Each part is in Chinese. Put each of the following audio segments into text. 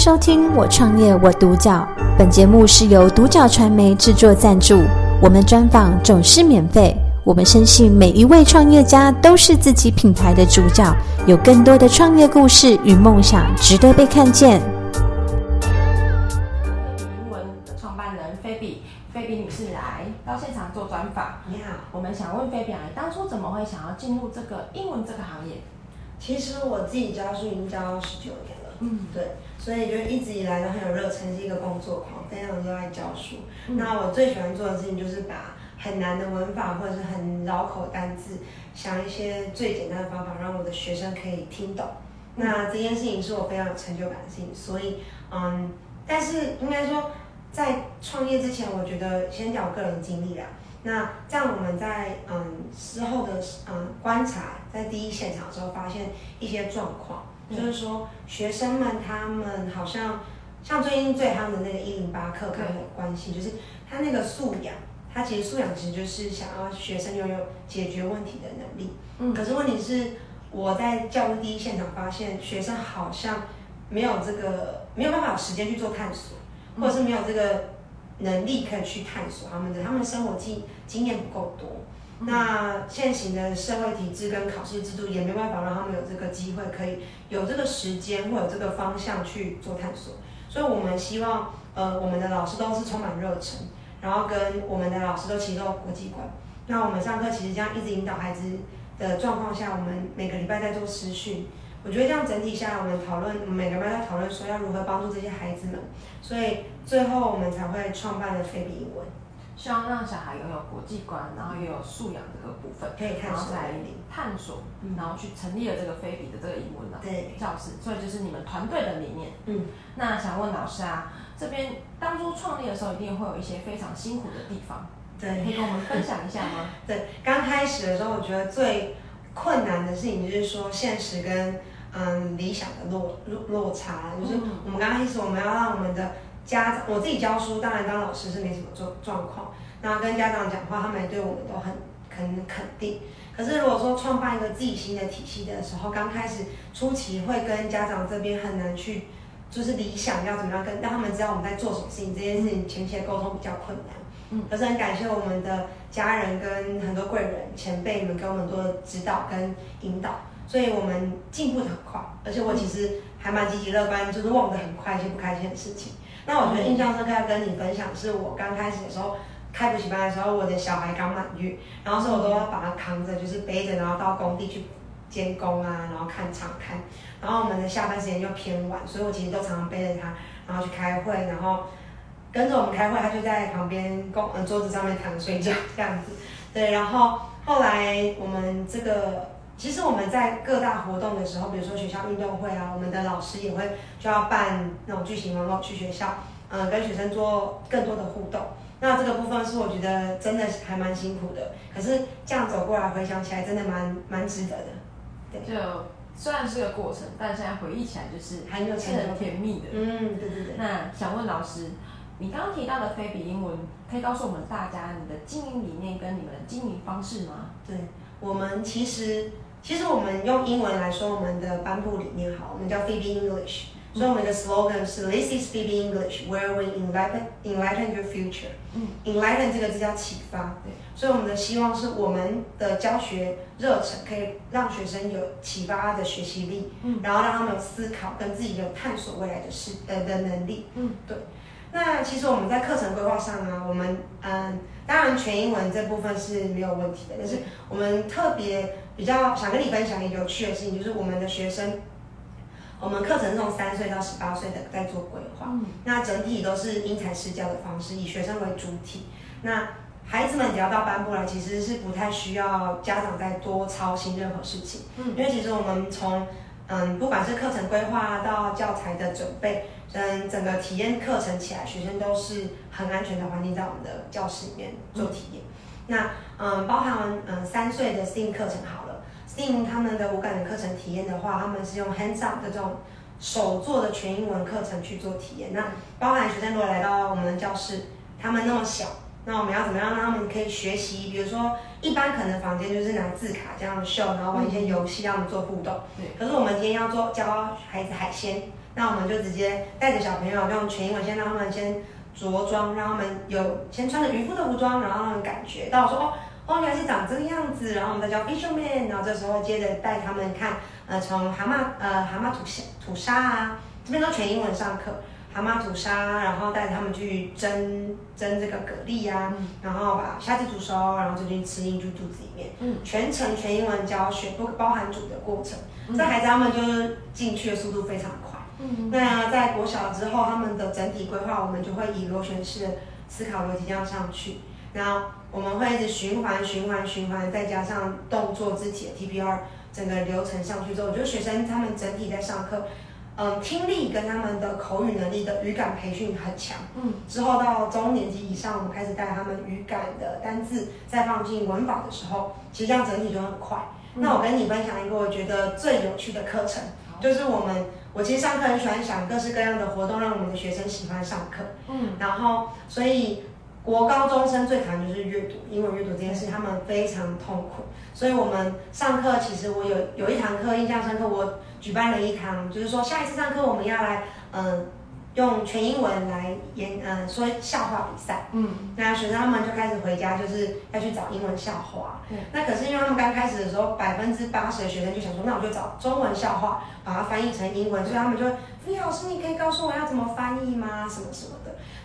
收听《我创业我独角》，本节目是由独角传媒制作赞助，我们专访总是免费。我们深信每一位创业家都是自己品牌的主角，有更多的创业故事与梦想值得被看见。英文的创办人菲比，菲比女士来到现场做专访。你好，我们想问菲比啊，你当初怎么会想要进入这个英文这个行业？其实我自己教书已经教了十九年了，嗯，对，所以就一直以来都很有热忱，是一个工作狂，非常热爱教书。嗯、那我最喜欢做的事情就是把很难的文法或者是很绕口的单字，想一些最简单的方法，让我的学生可以听懂。嗯、那这件事情是我非常有成就感的事情，所以嗯，但是应该说在创业之前，我觉得先讲我个人经历啦。那这样我们在嗯之后的嗯观察，在第一现场的时候发现一些状况，嗯、就是说学生们他们好像像最近最夯的那个一零八课纲的关系，就是他那个素养，他其实素养其实就是想要学生拥有解决问题的能力。嗯。可是问题是，我在教育第一现场发现，学生好像没有这个没有办法有时间去做探索，或者是没有这个。能力可以去探索他们的，他们生活经经验不够多，嗯、那现行的社会体制跟考试制度也没办法让他们有这个机会，可以有这个时间或有这个方向去做探索。所以我们希望，呃，我们的老师都是充满热忱，然后跟我们的老师都其实都有国际观。那我们上课其实这样一直引导孩子的状况下，我们每个礼拜在做实训。我觉得这样整体下来，我们讨论，每个班在讨论说要如何帮助这些孩子们，所以最后我们才会创办了菲比英文，希望让小孩拥有国际观，然后也有素养这个部分，可以探索，来探索，然后去成立了这个菲比的这个英文的教室，所以就是你们团队的理念。嗯，那想问老师啊，这边当初创立的时候，一定会有一些非常辛苦的地方，对，可以跟我们分享一下吗？对，刚开始的时候，我觉得最困难的事情就是说现实跟嗯理想的落落落差，就是我们刚开始我们要让我们的家长，我自己教书，当然当老师是没什么状状况，然后跟家长讲话，他们也对我们都很肯肯定。可是如果说创办一个自己新的体系的时候，刚开始初期会跟家长这边很难去，就是理想要怎么样跟让他们知道我们在做什么事情，这件事情前期的沟通比较困难。嗯，可是很感谢我们的家人跟很多贵人前辈们给我们多的指导跟引导，所以我们进步的很快。而且我其实还蛮积极乐观，就是忘得很快一些不开心的事情。那我觉得印象深刻要跟你分享，是我刚开始的时候开补习班的时候，我的小孩刚满月，然后所以我都要把他扛着，就是背着，然后到工地去监工啊，然后看场看。然后我们的下班时间又偏晚，所以我其实都常常背着他，然后去开会，然后。跟着我们开会，他就在旁边公嗯桌子上面躺着睡觉这样子，对。然后后来我们这个，其实我们在各大活动的时候，比如说学校运动会啊，我们的老师也会就要办那种巨型活动去学校，嗯，跟学生做更多的互动。那这个部分是我觉得真的还蛮辛苦的，可是这样走过来回想起来，真的蛮蛮值得的。对，就虽然是个过程，但现在回忆起来就是很有是很甜蜜的。嗯，对对对。那想问老师。你刚刚提到的菲比英文，可以告诉我们大家你的经营理念跟你们的经营方式吗？对，我们其实其实我们用英文来说我们的颁布理念好，我们叫 Phoebe English，、嗯、所以我们的 slogan 是 This is Phoebe English，where we enlighten enlighten your future。嗯，enlighten 这个字叫启发，对，所以我们的希望是我们的教学热忱可以让学生有启发的学习力，嗯，然后让他们有思考跟自己有探索未来的事呃的能力，嗯，对。那其实我们在课程规划上啊，我们嗯，当然全英文这部分是没有问题的，但是我们特别比较想跟你分享一个有趣的事情，就是我们的学生，我们课程是从三岁到十八岁的在做规划，嗯、那整体都是因材施教的方式，以学生为主体。那孩子们只要到班部来，其实是不太需要家长再多操心任何事情，嗯，因为其实我们从嗯，不管是课程规划到教材的准备。嗯，整个体验课程起来，学生都是很安全的环境，在我们的教室里面做体验。嗯、那嗯，包含嗯三岁的 STEAM 课程好了，STEAM 他们的五感的课程体验的话，他们是用 hands up 的这种手做的全英文课程去做体验。那包含学生如果来到我们的教室，他们那么小，那我们要怎么样让他们可以学习？比如说，一般可能房间就是拿字卡这样秀，然后玩一些游戏，让他们做互动。对。可是我们今天要做教孩子海鲜。那我们就直接带着小朋友用全英文先让他们先着装，让他们有先穿着渔夫的服装，然后让他们感觉到说哦哦原来是长这个样子，然后我们再叫 fisherman，然后这时候接着带他们看呃从蛤蟆呃蛤蟆吐沙吐沙啊，这边都全英文上课。蛤蟆吐沙，然后带他们去蒸蒸这个蛤蜊呀、啊，嗯、然后把虾子煮熟，然后就进去吃进去肚子里面。嗯，全程全英文教学，不包含煮的过程。嗯、这孩子他们就是进去的速度非常快。嗯，那在国小之后，他们的整体规划，我们就会以螺旋式的思考逻辑这样上去。然后我们会一直循环、循环、循环，再加上动作肢体的 TPR，整个流程上去之后，我觉得学生他们整体在上课。嗯，听力跟他们的口语能力的语感培训很强。嗯，之后到中年级以上，我们开始带他们语感的单字，再放进文法的时候，其实这样整体就很快。嗯、那我跟你分享一个我觉得最有趣的课程，就是我们我其实上课很喜欢想各式各样的活动，让我们的学生喜欢上课。嗯，然后所以国高中生最讨厌就是阅读，英文阅读这件事，他们非常痛苦。所以我们上课其实我有有一堂课印象深刻，我。举办了一堂，就是说下一次上课我们要来，嗯，用全英文来演，嗯，说笑话比赛。嗯，那学生他们就开始回家，就是要去找英文笑话。嗯，那可是因为他们刚开始的时候，百分之八十的学生就想说，那我就找中文笑话，把它翻译成英文，所以他们就会，李老师，你可以告诉我要怎么翻译吗？什么什么的。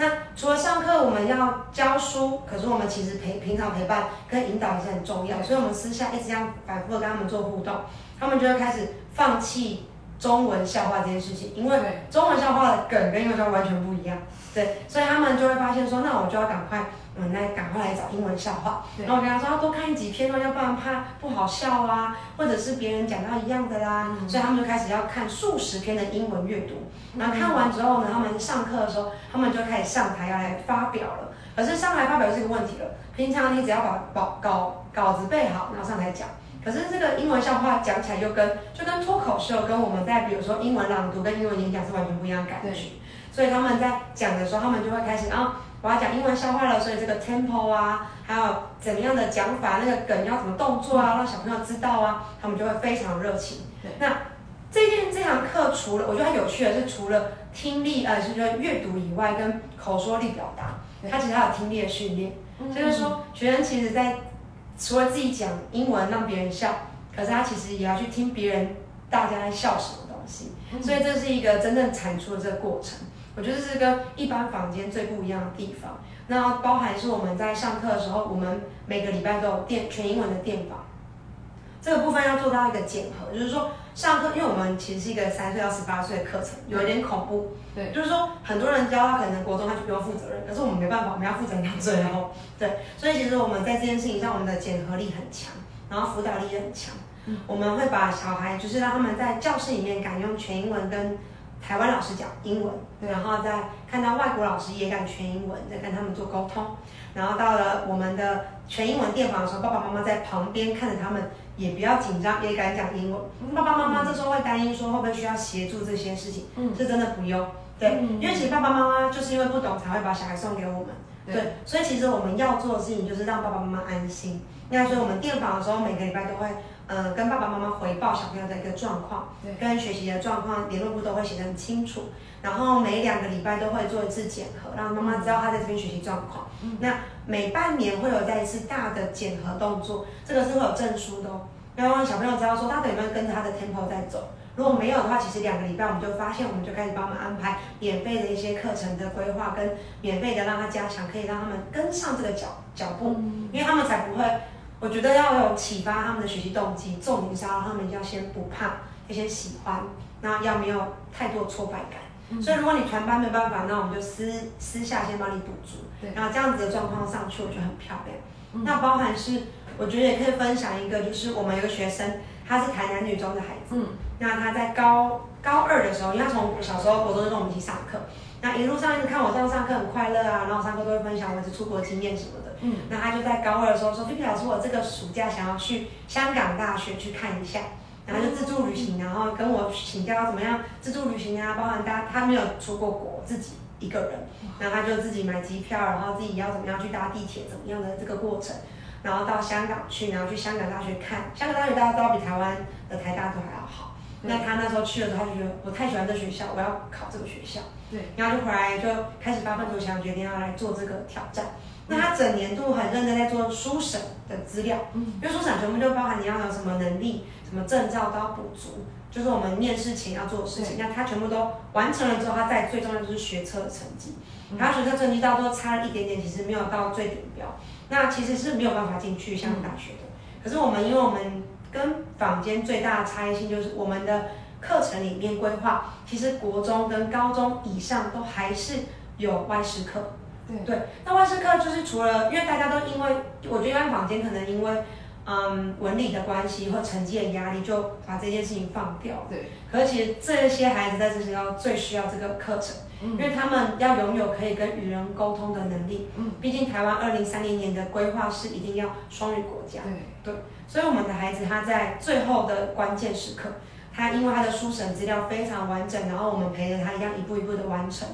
那除了上课我们要教书，可是我们其实陪平常陪伴跟引导也是很重要，所以我们私下一直这样反复的跟他们做互动，他们就会开始。放弃中文笑话这件事情，因为中文笑话的梗跟英文笑话完全不一样，对，所以他们就会发现说，就要赶快，嗯，来赶快来找英文笑话。然后我跟他说，要多看几篇哦，要不然怕不好笑啊，或者是别人讲到一样的啦。嗯、所以他们就开始要看数十篇的英文阅读。然后看完之后呢，他们上课的时候，他们就开始上台要来发表了。可是上台发表是一个问题了，平常你只要把稿稿稿子背好，然后上台讲。可是这个英文笑话讲起来就跟就跟脱口秀跟我们在比如说英文朗读跟英文演讲是完全不一样的感觉，所以他们在讲的时候，他们就会开始，然后我要讲英文笑话了，所以这个 tempo 啊，还有怎么样的讲法，那个梗要怎么动作啊，让小朋友知道啊，他们就会非常热情。那这件这堂课除了我觉得它有趣的是，除了听力呃，就是阅读以外，跟口说力表达，对它其实还有听力的训练，嗯、就是说学生其实在。除了自己讲英文让别人笑，可是他其实也要去听别人大家在笑什么东西，所以这是一个真正产出的这个过程。我觉得这是跟一般房间最不一样的地方。那包含是我们在上课的时候，我们每个礼拜都有电全英文的电访，这个部分要做到一个检核，就是说上课，因为我们其实是一个三岁到十八岁的课程，有一点恐怖。对，就是说很多人教他可能国中他就不用负责任，可是我们没办法，我们要负责任到最后。对，所以其实我们在这件事情上，我们的检核力很强，然后辅导力也很强。嗯，我们会把小孩就是让他们在教室里面敢用全英文跟台湾老师讲英文，然后再看到外国老师也敢全英文，再跟他们做沟通。然后到了我们的全英文电访的时候，爸爸妈妈在旁边看着他们，也不要紧张，也敢讲英文。爸爸妈妈这时候会担心说会不会需要协助这些事情，嗯，是真的不用。对，因为其实爸爸妈妈就是因为不懂才会把小孩送给我们。对，对，所以其实我们要做的事情就是让爸爸妈妈安心。那所以我们电访的时候，每个礼拜都会，呃，跟爸爸妈妈回报小朋友的一个状况，跟学习的状况，联络簿都会写得很清楚。然后每两个礼拜都会做一次检核，让妈妈知道他在这边学习状况。嗯、那每半年会有再一次大的检核动作，这个是会有证书的哦，要让小朋友知道说他有没有跟着他的 tempo 在走。如果没有的话，其实两个礼拜我们就发现，我们就开始帮他们安排免费的一些课程的规划，跟免费的让他加强，可以让他们跟上这个脚脚步，因为他们才不会。我觉得要有启发他们的学习动机，重点是要他们要先不怕，要先喜欢，那要没有太多挫败感。嗯、所以如果你团班没办法，那我们就私私下先帮你补足，对然后这样子的状况上去，我觉得很漂亮。嗯、那包含是，我觉得也可以分享一个，就是我们有个学生，他是台南女中的孩子。嗯那他在高高二的时候，因为他从小时候国中就跟我们一起上课，那一路上一直看我这样上课很快乐啊，然后上课都会分享我的出国经验什么的。嗯，那他就在高二的时候说：“菲菲老师，我这个暑假想要去香港大学去看一下，然后就自助旅行，然后跟我请教怎么样自助旅行啊，包含他他没有出过国，自己一个人，然后他就自己买机票，然后自己要怎么样去搭地铁，怎么样的这个过程，然后到香港去，然后去香港大学看，香港大学大家都要比台湾的台大都还要好。”那他那时候去了之后，他就觉得我太喜欢这学校，我要考这个学校。对，然后就回来就开始发愤图强，决定要来做这个挑战。那他整年度很认真在做书审的资料，嗯，因为书审全部就包含你要有什么能力、什么证照都要补足，就是我们面试前要做的事情。那他全部都完成了之后，他再最重要就是学测的成绩。他学测成绩到最后差了一点点，其实没有到最顶标，那其实是没有办法进去香港大学的。可是我们因为我们跟坊间最大的差异性就是我们的课程里面规划，其实国中跟高中以上都还是有外事课。对，那外事课就是除了，因为大家都因为，我觉得一般坊间可能因为，嗯，文理的关系或成绩的压力，就把这件事情放掉。对，可是其实这些孩子在这学校最需要这个课程。因为他们要拥有可以跟与人沟通的能力。嗯，毕竟台湾二零三零年的规划是一定要双语国家。对，对，所以我们的孩子他在最后的关键时刻，他因为他的书审资料非常完整，然后我们陪着他一样一步一步的完成。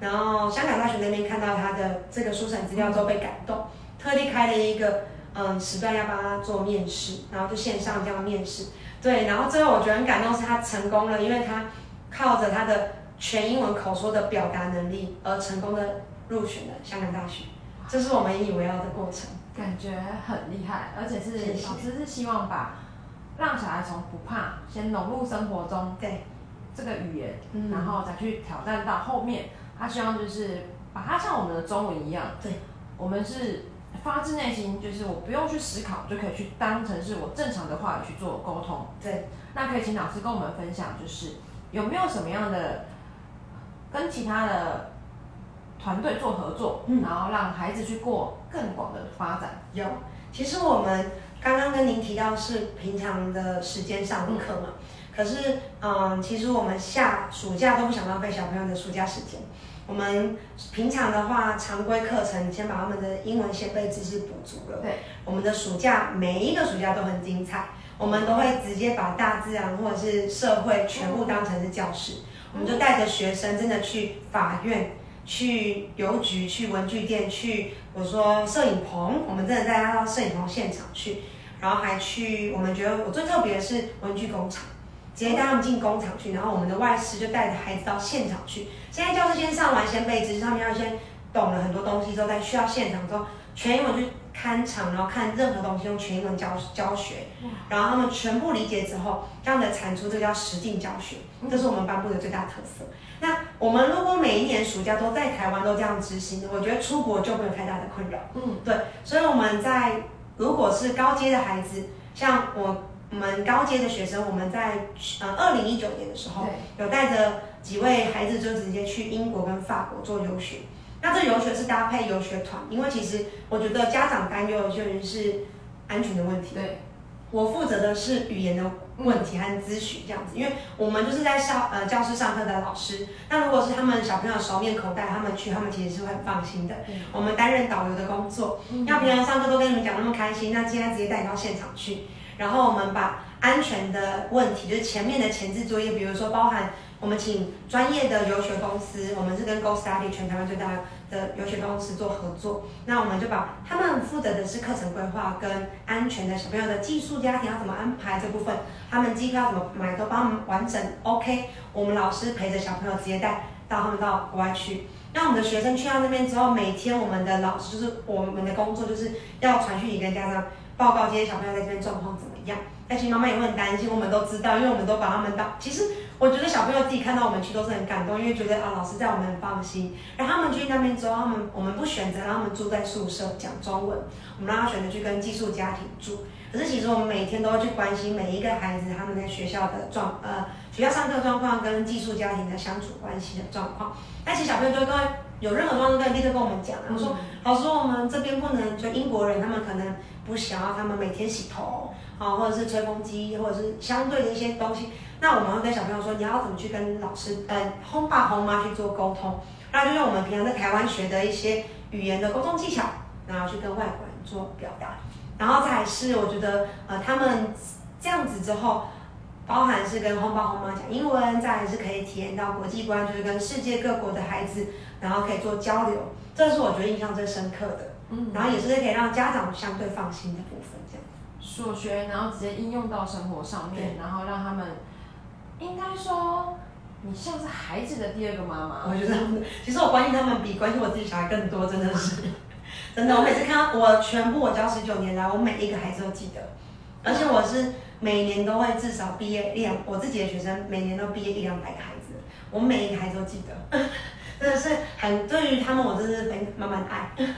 然后香港大学那边看到他的这个书审资料之后被感动，特地开了一个嗯时段要帮他做面试，然后就线上这样面试。对，然后最后我觉得很感动是他成功了，因为他靠着他的。全英文口说的表达能力而成功的入选了香港大学，这是我们引以为傲的过程，感觉很厉害，而且是老师是希望把让小孩从不怕先融入生活中，对。这个语言，然后再去挑战到后面，他希望就是把它像我们的中文一样，对，我们是发自内心，就是我不用去思考就可以去当成是我正常的话语去做沟通，对，那可以请老师跟我们分享，就是有没有什么样的？跟其他的团队做合作，嗯，然后让孩子去过更广的发展。有，其实我们刚刚跟您提到是平常的时间上的课嘛，嗯，可是，嗯，其实我们下暑假都不想浪费小朋友的暑假时间。我们平常的话，常规课程先把他们的英文先背知识补足了。对，我们的暑假每一个暑假都很精彩，我们都会直接把大自然或者是社会全部当成是教室。我们就带着学生真的去法院、去邮局、去文具店、去我说摄影棚，我们真的带他到摄影棚现场去，然后还去我们觉得我最特别的是文具工厂，直接带他们进工厂去，然后我们的外师就带着孩子到现场去。现在教室先上完先备知识，他们要先懂了很多东西之后，再去到现场之后全英文去看场，然后看任何东西用全英文教教学，然后他们全部理解之后，这样的产出这叫实境教学。这是我们颁布的最大特色。那我们如果每一年暑假都在台湾都这样执行，我觉得出国就没有太大的困扰。嗯，对。所以我们在如果是高阶的孩子，像我我们高阶的学生，我们在呃二零一九年的时候，有带着几位孩子就直接去英国跟法国做游学。那这游学是搭配游学团，因为其实我觉得家长担忧有些人是安全的问题。对。我负责的是语言的问题和咨询这样子，因为我们就是在校呃教室上课的老师。那如果是他们小朋友熟面口带他们去，他们其实是会很放心的。我们担任导游的工作，要平常上课都跟你们讲那么开心，那今天直接带你到现场去，然后我们把安全的问题，就是前面的前置作业，比如说包含。我们请专业的游学公司，我们是跟 Go Study 全台湾最大的的游学公司做合作。那我们就把他们负责的是课程规划跟安全的小朋友的寄宿家庭要怎么安排这部分，他们机票怎么买都帮他们完整 OK。我们老师陪着小朋友直接带到他们到国外去。那我们的学生去到那边之后，每天我们的老师就是我们的工作就是要传讯息跟家长报告这些小朋友在这边状况怎么样。但其实妈妈也会很担心，我们都知道，因为我们都把他们当其实。我觉得小朋友自己看到我们去都是很感动，因为觉得啊，老师在我们很放心。然后他们去那边之后，他们我们不选择让他们住在宿舍讲中文，我们让他选择去跟寄宿家庭住。可是其实我们每天都要去关心每一个孩子他们在学校的状呃学校上课状况跟寄宿家庭的相处关系的状况。但其实小朋友就会有任何状况都会立刻跟我们讲，然后说老师，我们这边不能就英国人他们可能不想要他们每天洗头啊，或者是吹风机，或者是相对的一些东西。那我们会跟小朋友说，你要怎么去跟老师，呃，轰爸轰妈去做沟通，那就用我们平常在台湾学的一些语言的沟通技巧，然后去跟外国人做表达，然后再是我觉得，呃，他们这样子之后，包含是跟红爸红妈讲英文，再来是可以体验到国际观，就是跟世界各国的孩子，然后可以做交流，这是我觉得印象最深刻的，嗯，然后也是可以让家长相对放心的部分，这样。所学，然后直接应用到生活上面，然后让他们。应该说，你像是孩子的第二个妈妈。我觉得他们，其实我关心他们比关心我自己小孩更多，真的是，真的。我每次看到我全部我教十九年来，我每一个孩子都记得，而且我是每年都会至少毕业一两，我自己的学生每年都毕业一两百个孩子，我每一个孩子都记得，真的是很对于他们，我真的是满满爱。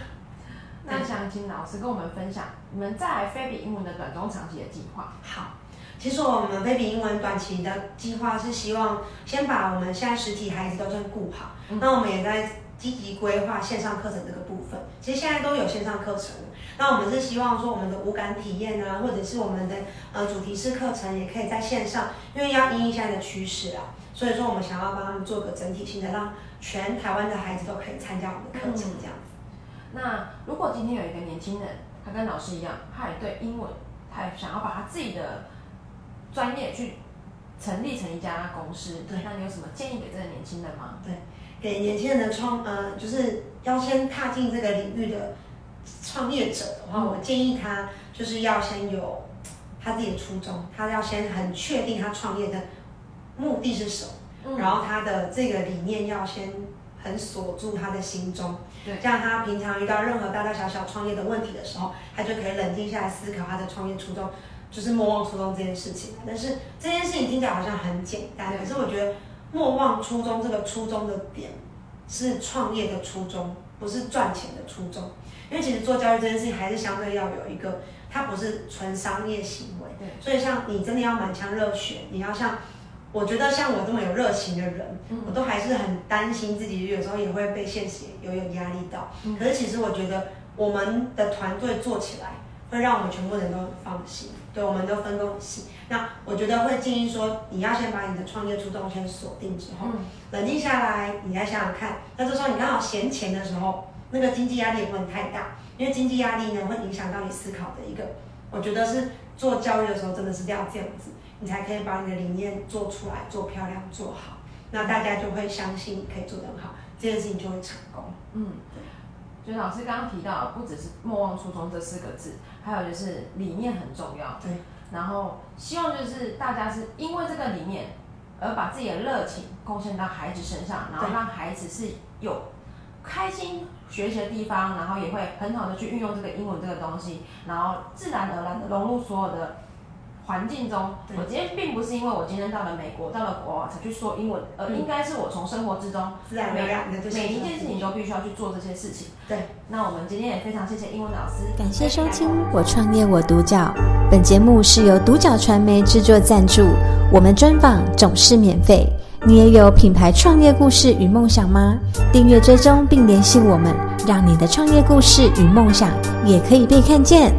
那想请老师跟我们分享你们在菲比英文的短中长期的计划。好，其实我们菲比英文短期的计划是希望先把我们现在实体孩子都先顾好，嗯、那我们也在积极规划线上课程这个部分。其实现在都有线上课程，那我们是希望说我们的五感体验啊，或者是我们的呃主题式课程也可以在线上，因为要因应现在的趋势啊，所以说我们想要帮他们做个整体性的，让全台湾的孩子都可以参加我们的课程这样。嗯那如果今天有一个年轻人，他跟老师一样，他也对英文，他也想要把他自己的专业去成立成一家公司，对，那你有什么建议给这个年轻人吗？对，给年轻人的创，呃，就是要先踏进这个领域的创业者的话，嗯，我建议他就是要先有他自己的初衷，他要先很确定他创业的目的是什么，嗯，然后他的这个理念要先。很锁住他的心中，对，这样他平常遇到任何大大小小创业的问题的时候，他就可以冷静下来思考他的创业初衷，就是莫忘初衷这件事情。但是这件事情听起来好像很简单，可是我觉得莫忘初衷这个初衷的点是创业的初衷，不是赚钱的初衷。因为其实做教育这件事情还是相对要有一个，它不是纯商业行为。对，所以像你真的要满腔热血，你要像。我觉得像我这么有热情的人，我都还是很担心自己，有时候也会被现实有有压力到。可是其实我觉得我们的团队做起来，会让我们全部人都很放心。对，我们都分工很细。那我觉得会建议说，你要先把你的创业初衷先锁定之后，冷静下来，你再想想看。那这时候你刚好闲钱的时候，那个经济压力也不能太大，因为经济压力呢会影响到你思考的一个。我觉得是做教育的时候，真的是要这样子。你才可以把你的理念做出来，做漂亮，做好，那大家就会相信你可以做得很好，这件事情就会成功。嗯，对。就老师刚刚提到，不只是莫忘初衷这四个字，还有就是理念很重要。对。然后希望就是大家是因为这个理念而把自己的热情贡献到孩子身上，然后让孩子是有开心学习的地方，然后也会很好的去运用这个英文这个东西，然后自然而然的融入所有的。环境中，我今天并不是因为我今天到了美国，到了国外才去说英文，而应该是我从生活之中，自然而然的每一件事情都必须要去做这些事情。对，那我们今天也非常谢谢英文老师，感谢收听《我创业我独角》。本节目是由独角传媒制作赞助，我们专访总是免费。你也有品牌创业故事与梦想吗？订阅追踪并联系我们，让你的创业故事与梦想也可以被看见。